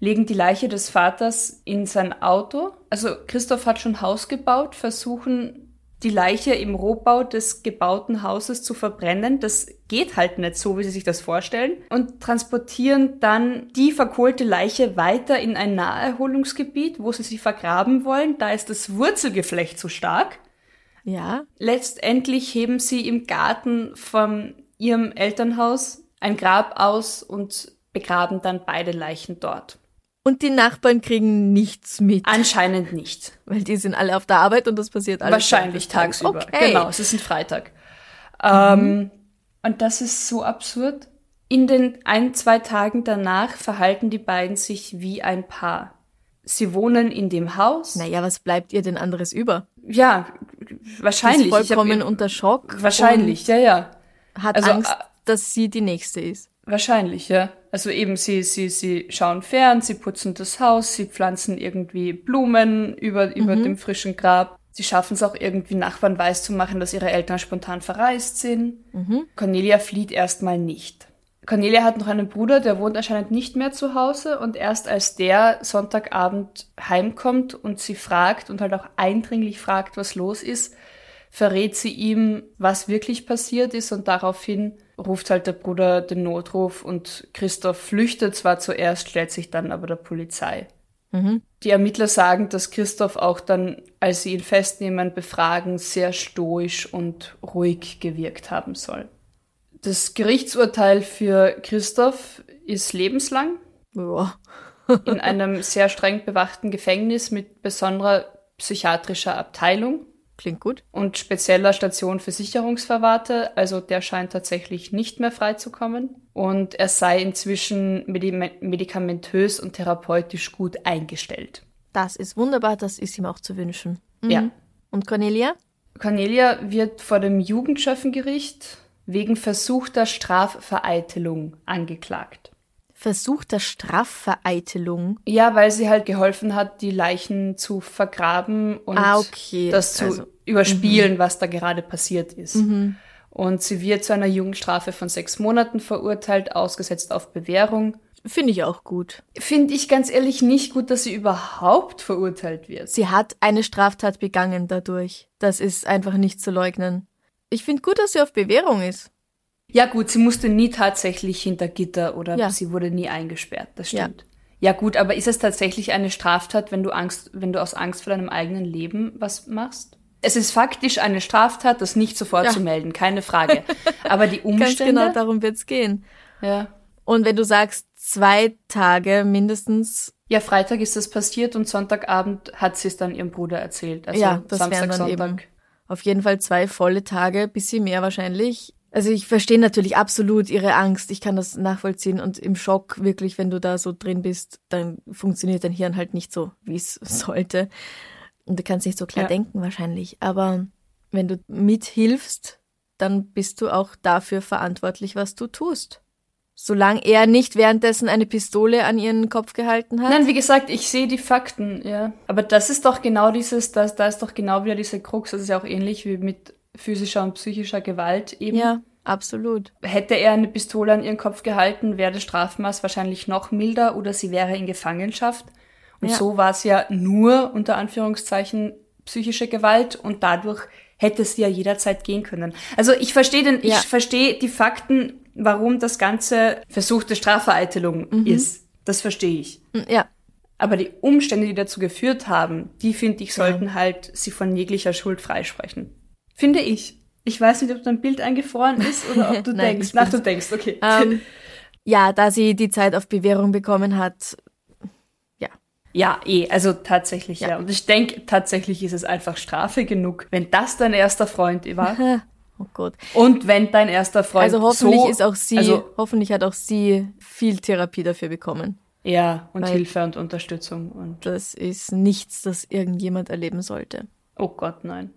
[SPEAKER 3] legen die Leiche des Vaters in sein Auto. Also Christoph hat schon Haus gebaut, versuchen die Leiche im Rohbau des gebauten Hauses zu verbrennen. Das geht halt nicht so, wie sie sich das vorstellen. Und transportieren dann die verkohlte Leiche weiter in ein Naherholungsgebiet, wo sie sie vergraben wollen. Da ist das Wurzelgeflecht zu stark.
[SPEAKER 2] Ja.
[SPEAKER 3] Letztendlich heben sie im Garten von ihrem Elternhaus ein Grab aus und begraben dann beide Leichen dort.
[SPEAKER 2] Und die Nachbarn kriegen nichts mit,
[SPEAKER 3] Anscheinend nicht.
[SPEAKER 2] weil die sind alle auf der Arbeit und das passiert alles.
[SPEAKER 3] Wahrscheinlich tagsüber.
[SPEAKER 2] Okay.
[SPEAKER 3] Genau, es ist ein Freitag. Ähm, und das ist so absurd. In den ein, zwei Tagen danach verhalten die beiden sich wie ein Paar. Sie wohnen in dem Haus.
[SPEAKER 2] Naja, was bleibt ihr denn anderes über?
[SPEAKER 3] Ja, wahrscheinlich.
[SPEAKER 2] ist vollkommen unter Schock.
[SPEAKER 3] Wahrscheinlich, ja, ja.
[SPEAKER 2] Hat
[SPEAKER 3] Also,
[SPEAKER 2] Angst,
[SPEAKER 3] äh,
[SPEAKER 2] dass sie die nächste ist.
[SPEAKER 3] Wahrscheinlich, ja. Also eben, sie, sie, sie schauen fern, sie putzen das Haus, sie pflanzen irgendwie Blumen über, über dem frischen Grab. Sie schaffen es auch irgendwie Nachbarn weiszumachen, dass ihre Eltern spontan verreist sind. Cornelia flieht erstmal nicht. Cornelia hat noch einen Bruder, der wohnt anscheinend nicht mehr zu Hause und erst als der Sonntagabend heimkommt und sie fragt und halt auch eindringlich fragt, was los ist, verrät sie ihm, was wirklich passiert ist und daraufhin ruft halt der Bruder den Notruf und Christoph flüchtet zwar zuerst, stellt sich dann aber der Polizei. Die Ermittler sagen, dass Christoph auch dann, als sie ihn festnehmen, befragen, sehr stoisch und ruhig gewirkt haben soll. Das Gerichtsurteil für Christoph ist lebenslang
[SPEAKER 2] Ja.
[SPEAKER 3] in einem sehr streng bewachten Gefängnis mit besonderer psychiatrischer Abteilung
[SPEAKER 2] Klingt gut.
[SPEAKER 3] und spezieller Station für Sicherungsverwahrte. Also der scheint tatsächlich nicht mehr freizukommen. Und er sei inzwischen medi medikamentös und therapeutisch gut eingestellt.
[SPEAKER 2] Das ist wunderbar, das ist ihm auch zu wünschen. Mhm.
[SPEAKER 3] Ja.
[SPEAKER 2] Und Cornelia?
[SPEAKER 3] Cornelia wird vor dem Jugendschöffengericht wegen versuchter Strafvereitelung angeklagt.
[SPEAKER 2] Versuchter Strafvereitelung.
[SPEAKER 3] Ja, weil sie halt geholfen hat, die Leichen zu vergraben und
[SPEAKER 2] Ah, okay.
[SPEAKER 3] das zu
[SPEAKER 2] Also,
[SPEAKER 3] überspielen, was da gerade passiert ist. Und sie wird zu einer Jugendstrafe von sechs Monaten verurteilt, ausgesetzt auf Bewährung.
[SPEAKER 2] Finde ich auch gut.
[SPEAKER 3] Finde ich ganz ehrlich nicht gut, dass sie überhaupt verurteilt wird.
[SPEAKER 2] Sie hat eine Straftat begangen dadurch. Das ist einfach nicht zu leugnen. Ich finde gut, dass sie auf Bewährung ist.
[SPEAKER 3] Ja gut, sie musste nie tatsächlich hinter Gitter oder
[SPEAKER 2] Ja.
[SPEAKER 3] sie wurde nie eingesperrt, das
[SPEAKER 2] Ja.
[SPEAKER 3] stimmt. Ja. gut, aber ist es tatsächlich eine Straftat, wenn du Angst, wenn du aus Angst vor deinem eigenen Leben was machst? Es ist faktisch eine Straftat, das nicht sofort
[SPEAKER 2] Ja.
[SPEAKER 3] zu melden, keine Frage. (laughs) Aber die
[SPEAKER 2] Ganz
[SPEAKER 3] Umstände.
[SPEAKER 2] genau darum wird's gehen.
[SPEAKER 3] ja.
[SPEAKER 2] Und wenn du sagst, zwei Tage mindestens,
[SPEAKER 3] ja, Freitag ist das passiert und Sonntagabend hat sie es dann ihrem Bruder erzählt. Also
[SPEAKER 2] ja, das
[SPEAKER 3] Samstag,
[SPEAKER 2] dann
[SPEAKER 3] Sonntag.
[SPEAKER 2] eben auf jeden Fall zwei volle Tage, bisschen mehr wahrscheinlich. Also ich verstehe natürlich absolut ihre Angst. Ich kann das nachvollziehen und im Schock wirklich, wenn du da so drin bist, dann funktioniert dein Hirn halt nicht so, wie es (laughs) sollte. Und du kannst nicht so klar
[SPEAKER 3] Ja.
[SPEAKER 2] denken wahrscheinlich. Aber wenn du mithilfst, dann bist du auch dafür verantwortlich, was du tust. Solange er nicht währenddessen eine Pistole an ihren Kopf gehalten hat.
[SPEAKER 3] Nein, wie gesagt, ich sehe die Fakten, ja. Aber das ist doch genau dieses, das, da ist doch genau wieder diese Krux. Das ist ja auch ähnlich wie mit physischer und psychischer Gewalt eben.
[SPEAKER 2] ja, absolut.
[SPEAKER 3] Hätte er eine Pistole an ihren Kopf gehalten, wäre das Strafmaß wahrscheinlich noch milder oder sie wäre in Gefangenschaft. Und
[SPEAKER 2] Ja.
[SPEAKER 3] so war es ja nur unter Anführungszeichen psychische Gewalt und dadurch hätte sie ja jederzeit gehen können. Also ich verstehe den,
[SPEAKER 2] Ja.
[SPEAKER 3] ich verstehe die Fakten, warum das Ganze versuchte Strafvereitelung
[SPEAKER 2] Mhm.
[SPEAKER 3] ist. Das verstehe ich.
[SPEAKER 2] Ja,
[SPEAKER 3] Aber die Umstände, die dazu geführt haben, die finde ich, sollten halt sie von jeglicher Schuld freisprechen. Finde ich. Ich weiß nicht, ob dein Bild eingefroren ist oder ob du (laughs)
[SPEAKER 2] Nein,
[SPEAKER 3] denkst. Nach du denkst, okay.
[SPEAKER 2] Ähm, (laughs) ja, da sie die Zeit auf Bewährung bekommen hat, ja.
[SPEAKER 3] Ja, eh, also tatsächlich, ja.
[SPEAKER 2] Ja.
[SPEAKER 3] Und ich denke, tatsächlich ist es einfach Strafe genug, wenn das dein erster Freund war. (laughs)
[SPEAKER 2] Oh Gott.
[SPEAKER 3] Und wenn dein erster Freund
[SPEAKER 2] Also hoffentlich
[SPEAKER 3] so,
[SPEAKER 2] ist auch sie,
[SPEAKER 3] Also,
[SPEAKER 2] hoffentlich hat auch sie viel Therapie dafür bekommen.
[SPEAKER 3] ja, und Hilfe und Unterstützung und
[SPEAKER 2] Das ist nichts, das irgendjemand erleben sollte.
[SPEAKER 3] oh Gott, nein.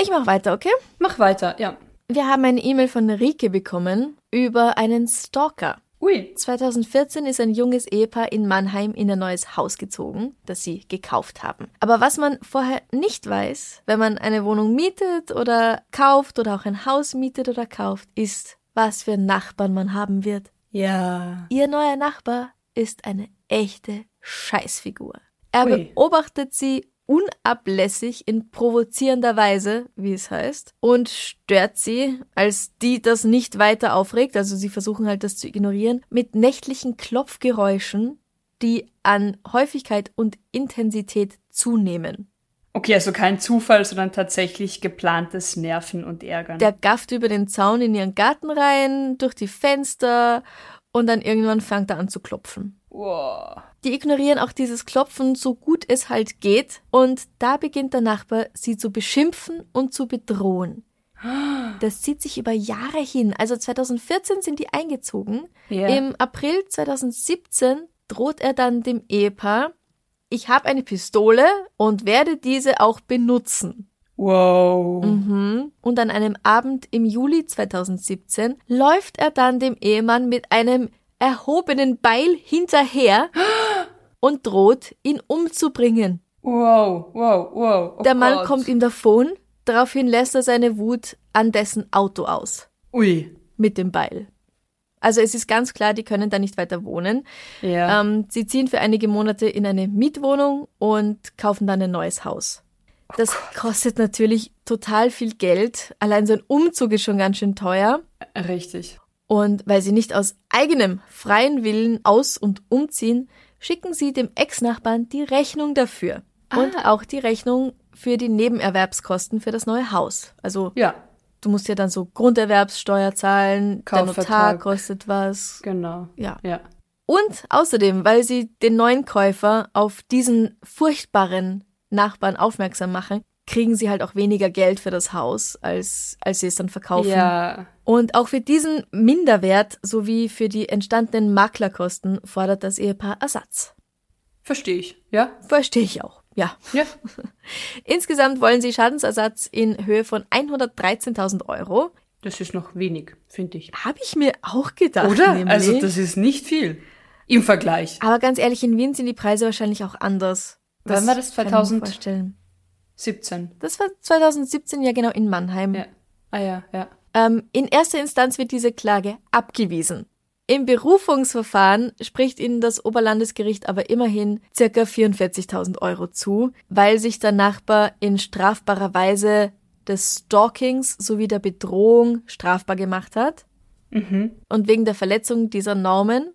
[SPEAKER 2] Ich mache weiter, okay?
[SPEAKER 3] Mach weiter, ja.
[SPEAKER 2] Wir haben eine E-Mail von Rike bekommen über einen Stalker.
[SPEAKER 3] Ui.
[SPEAKER 2] 2014 ist ein junges Ehepaar in Mannheim in ein neues Haus gezogen, das sie gekauft haben. Aber was man vorher nicht weiß, wenn man eine Wohnung mietet oder kauft oder auch ein Haus mietet oder kauft, ist, was für Nachbarn man haben wird.
[SPEAKER 3] Ja.
[SPEAKER 2] Ihr neuer Nachbar ist eine echte Scheißfigur. Er
[SPEAKER 3] Ui.
[SPEAKER 2] beobachtet sie unablässig in provozierender Weise, wie es heißt, und stört sie, als die das nicht weiter aufregt, also sie versuchen halt das zu ignorieren, mit nächtlichen Klopfgeräuschen, die an Häufigkeit und Intensität zunehmen.
[SPEAKER 3] Okay, also kein Zufall, sondern tatsächlich geplantes Nerven und Ärgern.
[SPEAKER 2] Der gafft über den Zaun in ihren Garten rein, durch die Fenster und dann irgendwann fängt er an zu klopfen.
[SPEAKER 3] wow.
[SPEAKER 2] Die ignorieren auch dieses Klopfen so gut es halt geht und da beginnt der Nachbar, sie zu beschimpfen und zu bedrohen. (gasps) Das zieht sich über Jahre hin. Also 2014 sind die eingezogen.
[SPEAKER 3] Ja.
[SPEAKER 2] Im April 2017 droht er dann dem Ehepaar, ich habe eine Pistole und werde diese auch benutzen.
[SPEAKER 3] Wow.
[SPEAKER 2] Mhm. Und an einem Abend im Juli 2017 läuft er dann dem Ehemann mit einem erhobenen Beil hinterher (gasps) und droht, ihn umzubringen.
[SPEAKER 3] Wow, wow, wow. Oh
[SPEAKER 2] Der Mann
[SPEAKER 3] Gott.
[SPEAKER 2] kommt ihm davon, daraufhin lässt er seine Wut an dessen Auto aus.
[SPEAKER 3] Ui.
[SPEAKER 2] Mit dem Beil. Also es ist ganz klar, die können da nicht weiter wohnen.
[SPEAKER 3] Ja.
[SPEAKER 2] Ähm, sie ziehen für einige Monate in eine Mietwohnung und kaufen dann ein neues Haus. Das kostet natürlich total viel Geld. Allein so ein Umzug ist schon ganz schön teuer.
[SPEAKER 3] Richtig.
[SPEAKER 2] Und weil sie nicht aus eigenem freien Willen aus- und umziehen, schicken sie dem Ex-Nachbarn die Rechnung dafür. Und auch die Rechnung für die Nebenerwerbskosten für das neue Haus. Also
[SPEAKER 3] Ja,
[SPEAKER 2] du musst ja dann so Grunderwerbssteuer zahlen, der Notar
[SPEAKER 3] Kaufvertrag.
[SPEAKER 2] kostet was.
[SPEAKER 3] genau.
[SPEAKER 2] Ja.
[SPEAKER 3] Ja.
[SPEAKER 2] Und außerdem, weil sie den neuen Käufer auf diesen furchtbaren Nachbarn aufmerksam machen, kriegen sie halt auch weniger Geld für das Haus, als, als sie es dann verkaufen.
[SPEAKER 3] Ja.
[SPEAKER 2] Und auch für diesen Minderwert sowie für die entstandenen Maklerkosten fordert das Ehepaar Ersatz.
[SPEAKER 3] Verstehe ich. Ja?
[SPEAKER 2] Verstehe ich auch. Ja.
[SPEAKER 3] Ja. (laughs)
[SPEAKER 2] Insgesamt wollen sie Schadensersatz in Höhe von 113.000 Euro.
[SPEAKER 3] Das ist noch wenig, finde ich.
[SPEAKER 2] Habe ich mir auch gedacht.
[SPEAKER 3] Oder?
[SPEAKER 2] Nämlich.
[SPEAKER 3] Also, das ist nicht viel. Im Vergleich.
[SPEAKER 2] Aber ganz ehrlich, in Wien sind die Preise wahrscheinlich auch anders.
[SPEAKER 3] Wann war das?
[SPEAKER 2] kann ich mir
[SPEAKER 3] 2000?
[SPEAKER 2] Vorstellen.
[SPEAKER 3] 17.
[SPEAKER 2] Das war 2017 ja genau in Mannheim.
[SPEAKER 3] Ja. Ah ja, ja.
[SPEAKER 2] Ähm, in erster Instanz wird diese Klage abgewiesen. Im Berufungsverfahren spricht ihnen das Oberlandesgericht aber immerhin circa 44.000 Euro zu, weil sich der Nachbar in strafbarer Weise des Stalkings sowie der Bedrohung strafbar gemacht hat.
[SPEAKER 3] Mhm.
[SPEAKER 2] Und wegen der Verletzung dieser Normen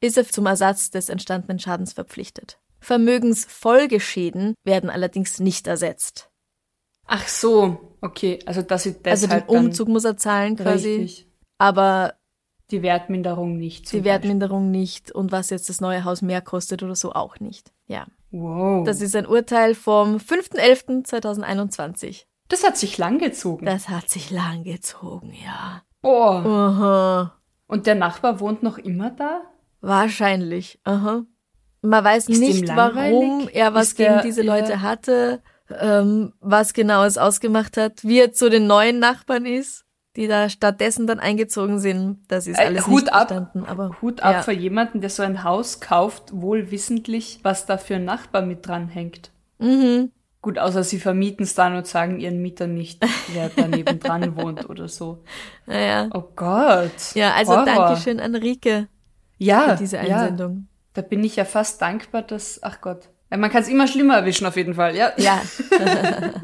[SPEAKER 2] ist er zum Ersatz des entstandenen Schadens verpflichtet. Vermögensfolgeschäden werden allerdings nicht ersetzt.
[SPEAKER 3] Ach so, okay. Also, dass sie
[SPEAKER 2] Also
[SPEAKER 3] deshalb
[SPEAKER 2] den Umzug muss er zahlen quasi,
[SPEAKER 3] richtig.
[SPEAKER 2] aber
[SPEAKER 3] Die Wertminderung nicht.
[SPEAKER 2] die Wertminderung nicht und was jetzt das neue Haus mehr kostet oder so auch nicht. Ja.
[SPEAKER 3] Beispiel. Wow.
[SPEAKER 2] Das ist ein Urteil vom 5.11.2021.
[SPEAKER 3] Das hat sich lang gezogen.
[SPEAKER 2] Das hat sich lang gezogen, ja.
[SPEAKER 3] Boah.
[SPEAKER 2] Aha.
[SPEAKER 3] Und der Nachbar wohnt noch immer da?
[SPEAKER 2] Wahrscheinlich. Aha. Man weiß
[SPEAKER 3] Ist
[SPEAKER 2] nicht, warum er was
[SPEAKER 3] Ist der-
[SPEAKER 2] gegen diese Leute
[SPEAKER 3] ja.
[SPEAKER 2] hatte, ähm, was genau es ausgemacht hat, wie er zu den neuen Nachbarn ist, die da stattdessen dann eingezogen sind. Das ist
[SPEAKER 3] Äh,
[SPEAKER 2] alles
[SPEAKER 3] Hut
[SPEAKER 2] nicht
[SPEAKER 3] ab.
[SPEAKER 2] verstanden. Aber
[SPEAKER 3] Hut ab
[SPEAKER 2] ja.
[SPEAKER 3] für jemanden, der so ein Haus kauft, wohl wissentlich, was da für ein Nachbar mit dran hängt.
[SPEAKER 2] Mhm.
[SPEAKER 3] Gut, außer sie vermieten es dann und sagen ihren Mietern nicht, wer daneben dran (laughs) wohnt oder so.
[SPEAKER 2] Naja.
[SPEAKER 3] Oh Gott.
[SPEAKER 2] Ja, also
[SPEAKER 3] Horror.
[SPEAKER 2] Dankeschön an Rike
[SPEAKER 3] ja,
[SPEAKER 2] für diese
[SPEAKER 3] ja. Da bin ich ja fast dankbar, dass, ach Gott. Man kann es immer schlimmer erwischen auf jeden Fall, ja.
[SPEAKER 2] Ja. (laughs)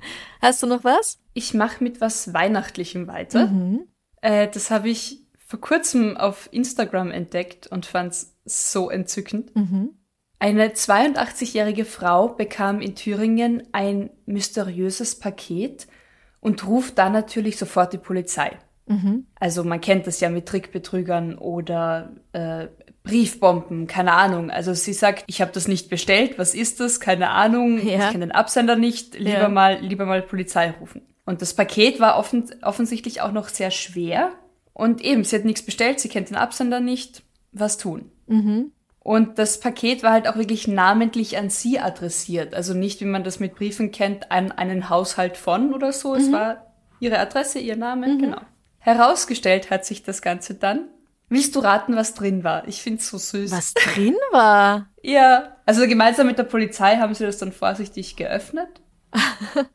[SPEAKER 2] (laughs) Hast du noch was?
[SPEAKER 3] Ich mache mit was Weihnachtlichem weiter.
[SPEAKER 2] Mhm.
[SPEAKER 3] Äh, das habe ich vor kurzem auf Instagram entdeckt und fand's so entzückend.
[SPEAKER 2] Mhm.
[SPEAKER 3] Eine 82-jährige Frau bekam in Thüringen ein mysteriöses Paket und ruft dann natürlich sofort die Polizei.
[SPEAKER 2] Mhm.
[SPEAKER 3] Also man kennt das ja mit Trickbetrügern oder äh, Briefbomben, keine Ahnung. Also sie sagt, ich habe das nicht bestellt, was ist das? Keine Ahnung,
[SPEAKER 2] Ja.
[SPEAKER 3] ich kenne den Absender nicht, lieber
[SPEAKER 2] Ja.
[SPEAKER 3] mal lieber mal Polizei rufen. Und das Paket war offen, offensichtlich auch noch sehr schwer und eben, sie hat nichts bestellt, sie kennt den Absender nicht, was tun?
[SPEAKER 2] Mhm.
[SPEAKER 3] Und das Paket war halt auch wirklich namentlich an sie adressiert. Also nicht, wie man das mit Briefen kennt, an einen Haushalt von oder so.
[SPEAKER 2] Mhm.
[SPEAKER 3] Es war ihre Adresse, ihr Name, genau. Herausgestellt hat sich das Ganze dann. Willst du raten, was drin war? Ich find's so süß.
[SPEAKER 2] Was drin war? (laughs)
[SPEAKER 3] Ja. Also gemeinsam mit der Polizei haben sie das dann vorsichtig geöffnet. (laughs)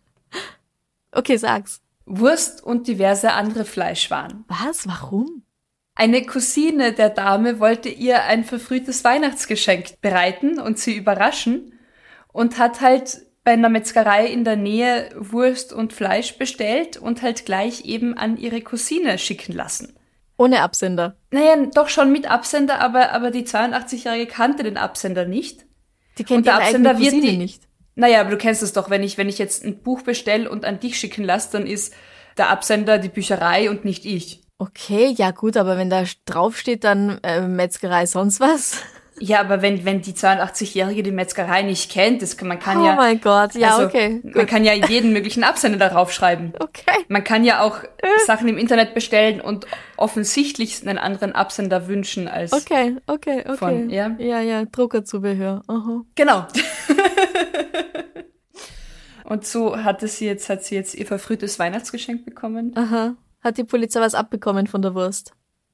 [SPEAKER 2] Okay, sag's.
[SPEAKER 3] Wurst und diverse andere Fleischwaren.
[SPEAKER 2] Was? Warum?
[SPEAKER 3] Eine Cousine der Dame wollte ihr ein verfrühtes Weihnachtsgeschenk bereiten und sie überraschen und hat halt bei einer Metzgerei in der Nähe Wurst und Fleisch bestellt und halt gleich eben an ihre Cousine schicken lassen.
[SPEAKER 2] Ohne Absender.
[SPEAKER 3] Naja, doch schon mit Absender, aber, aber die 82-Jährige kannte den Absender nicht.
[SPEAKER 2] Die kennt
[SPEAKER 3] Und der
[SPEAKER 2] ihre eigene
[SPEAKER 3] Absender wird die-
[SPEAKER 2] nicht.
[SPEAKER 3] Naja, aber du kennst es doch, wenn ich, wenn ich jetzt ein Buch bestelle und an dich schicken lasse, dann ist der Absender die Bücherei und nicht ich.
[SPEAKER 2] Okay, ja gut, aber wenn da draufsteht dann äh, Metzgerei sonst was.
[SPEAKER 3] Ja, aber wenn, wenn die 82-Jährige die Metzgerei nicht kennt, das kann, man kann
[SPEAKER 2] oh
[SPEAKER 3] ja,
[SPEAKER 2] mein Gott, ja,
[SPEAKER 3] also,
[SPEAKER 2] okay.
[SPEAKER 3] man
[SPEAKER 2] Gut.
[SPEAKER 3] kann ja jeden möglichen Absender darauf schreiben.
[SPEAKER 2] Okay.
[SPEAKER 3] Man kann ja auch Sachen im Internet bestellen und offensichtlich einen anderen Absender wünschen als.
[SPEAKER 2] Okay, okay, okay.
[SPEAKER 3] Von, ja?
[SPEAKER 2] ja, ja, Druckerzubehör. Aha.
[SPEAKER 3] Genau. (laughs) und so hatte sie jetzt, hat sie jetzt ihr verfrühtes Weihnachtsgeschenk bekommen.
[SPEAKER 2] Aha. Hat die Polizei was abbekommen von der Wurst?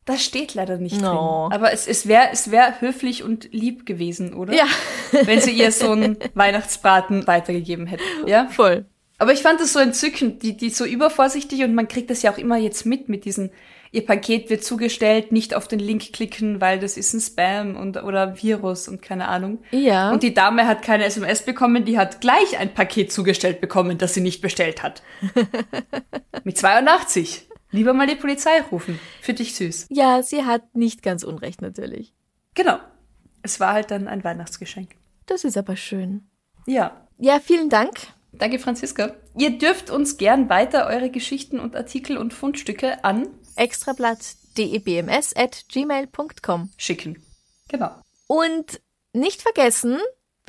[SPEAKER 3] Das steht leider nicht
[SPEAKER 2] No.
[SPEAKER 3] drin. Aber es, es wäre es wär höflich und lieb gewesen, oder?
[SPEAKER 2] Ja, (laughs)
[SPEAKER 3] Wenn sie ihr so einen Weihnachtsbraten weitergegeben hätte. Ja?
[SPEAKER 2] voll.
[SPEAKER 3] Aber ich fand das so entzückend, die, die so übervorsichtig und man kriegt das ja auch immer jetzt mit, mit diesen, ihr Paket wird zugestellt, nicht auf den Link klicken, weil das ist ein Spam und, oder Virus und keine Ahnung.
[SPEAKER 2] Ja.
[SPEAKER 3] Und die Dame hat keine SMS bekommen, die hat gleich ein Paket zugestellt bekommen, das sie nicht bestellt hat. (laughs) mit 82. Lieber mal die Polizei rufen. Für dich süß.
[SPEAKER 2] ja, sie hat nicht ganz unrecht natürlich.
[SPEAKER 3] Genau. Es war halt dann ein Weihnachtsgeschenk.
[SPEAKER 2] Das ist aber schön.
[SPEAKER 3] Ja.
[SPEAKER 2] Ja, vielen Dank.
[SPEAKER 3] Danke, Franziska. Ihr dürft uns gern weiter eure Geschichten und Artikel und Fundstücke an
[SPEAKER 2] Extrablatt.debms at gmail.com.
[SPEAKER 3] schicken. Genau.
[SPEAKER 2] Und nicht vergessen,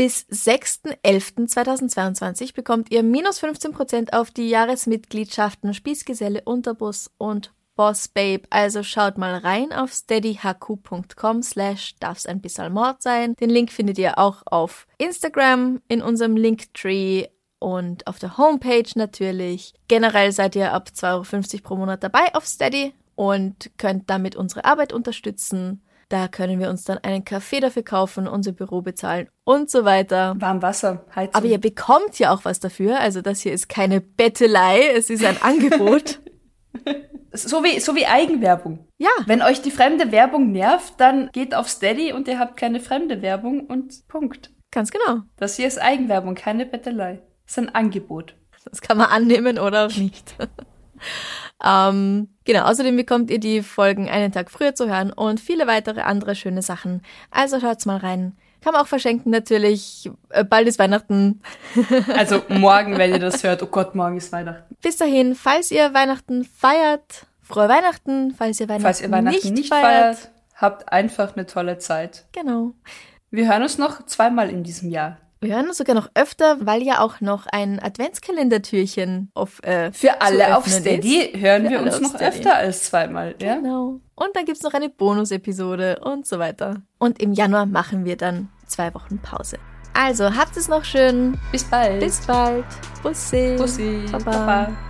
[SPEAKER 2] bis 6.11.2022 bekommt ihr minus 15% auf die Jahresmitgliedschaften Spießgeselle, Unterbus und Boss Babe. Also schaut mal rein auf steadyhq.com slash darf's ein bisschen Mord sein. Den Link findet ihr auch auf Instagram in unserem Linktree und auf der Homepage natürlich. Generell seid ihr ab 2,50 Euro pro Monat dabei auf Steady und könnt damit unsere Arbeit unterstützen. Da können wir uns dann einen Kaffee dafür kaufen, unser Büro bezahlen und so weiter.
[SPEAKER 3] Warm Wasser, Heizung.
[SPEAKER 2] Aber ihr bekommt ja auch was dafür. Also das hier ist keine Bettelei, es ist ein Angebot. (laughs)
[SPEAKER 3] so wie, so wie Eigenwerbung.
[SPEAKER 2] Ja,
[SPEAKER 3] Wenn euch die fremde Werbung nervt, dann geht auf Steady und ihr habt keine fremde Werbung und Punkt.
[SPEAKER 2] ganz genau.
[SPEAKER 3] Das hier ist Eigenwerbung, keine Bettelei. Das ist ein Angebot.
[SPEAKER 2] Das kann man annehmen oder auch nicht. (laughs) ähm, genau, außerdem bekommt ihr die Folgen einen Tag früher zu hören und viele weitere andere schöne Sachen. Also schaut's mal rein. Kann man auch verschenken natürlich. Äh, Bald ist Weihnachten. (laughs)
[SPEAKER 3] Also morgen, wenn ihr das hört, oh Gott, morgen ist Weihnachten.
[SPEAKER 2] Bis dahin, falls ihr Weihnachten feiert, frohe Weihnachten. Falls ihr Weihnachten,
[SPEAKER 3] Falls ihr Weihnachten
[SPEAKER 2] nicht,
[SPEAKER 3] nicht,
[SPEAKER 2] feiert,
[SPEAKER 3] feiert, habt einfach eine tolle Zeit.
[SPEAKER 2] Genau.
[SPEAKER 3] Wir hören uns noch zweimal in diesem Jahr.
[SPEAKER 2] Wir hören uns sogar noch öfter, weil ja auch noch ein Adventskalendertürchen auf äh,
[SPEAKER 3] Für alle auf Steady
[SPEAKER 2] ist.
[SPEAKER 3] hören
[SPEAKER 2] Für
[SPEAKER 3] wir uns noch
[SPEAKER 2] Steady.
[SPEAKER 3] öfter als zweimal. Ja?
[SPEAKER 2] Genau. Und dann gibt's noch eine Bonus-Episode und so weiter. Und im Januar machen wir dann zwei Wochen Pause. Also, habt es noch schön.
[SPEAKER 3] Bis bald.
[SPEAKER 2] Bis bald. Bussi.
[SPEAKER 3] Bussi.
[SPEAKER 2] Baba.
[SPEAKER 3] Baba.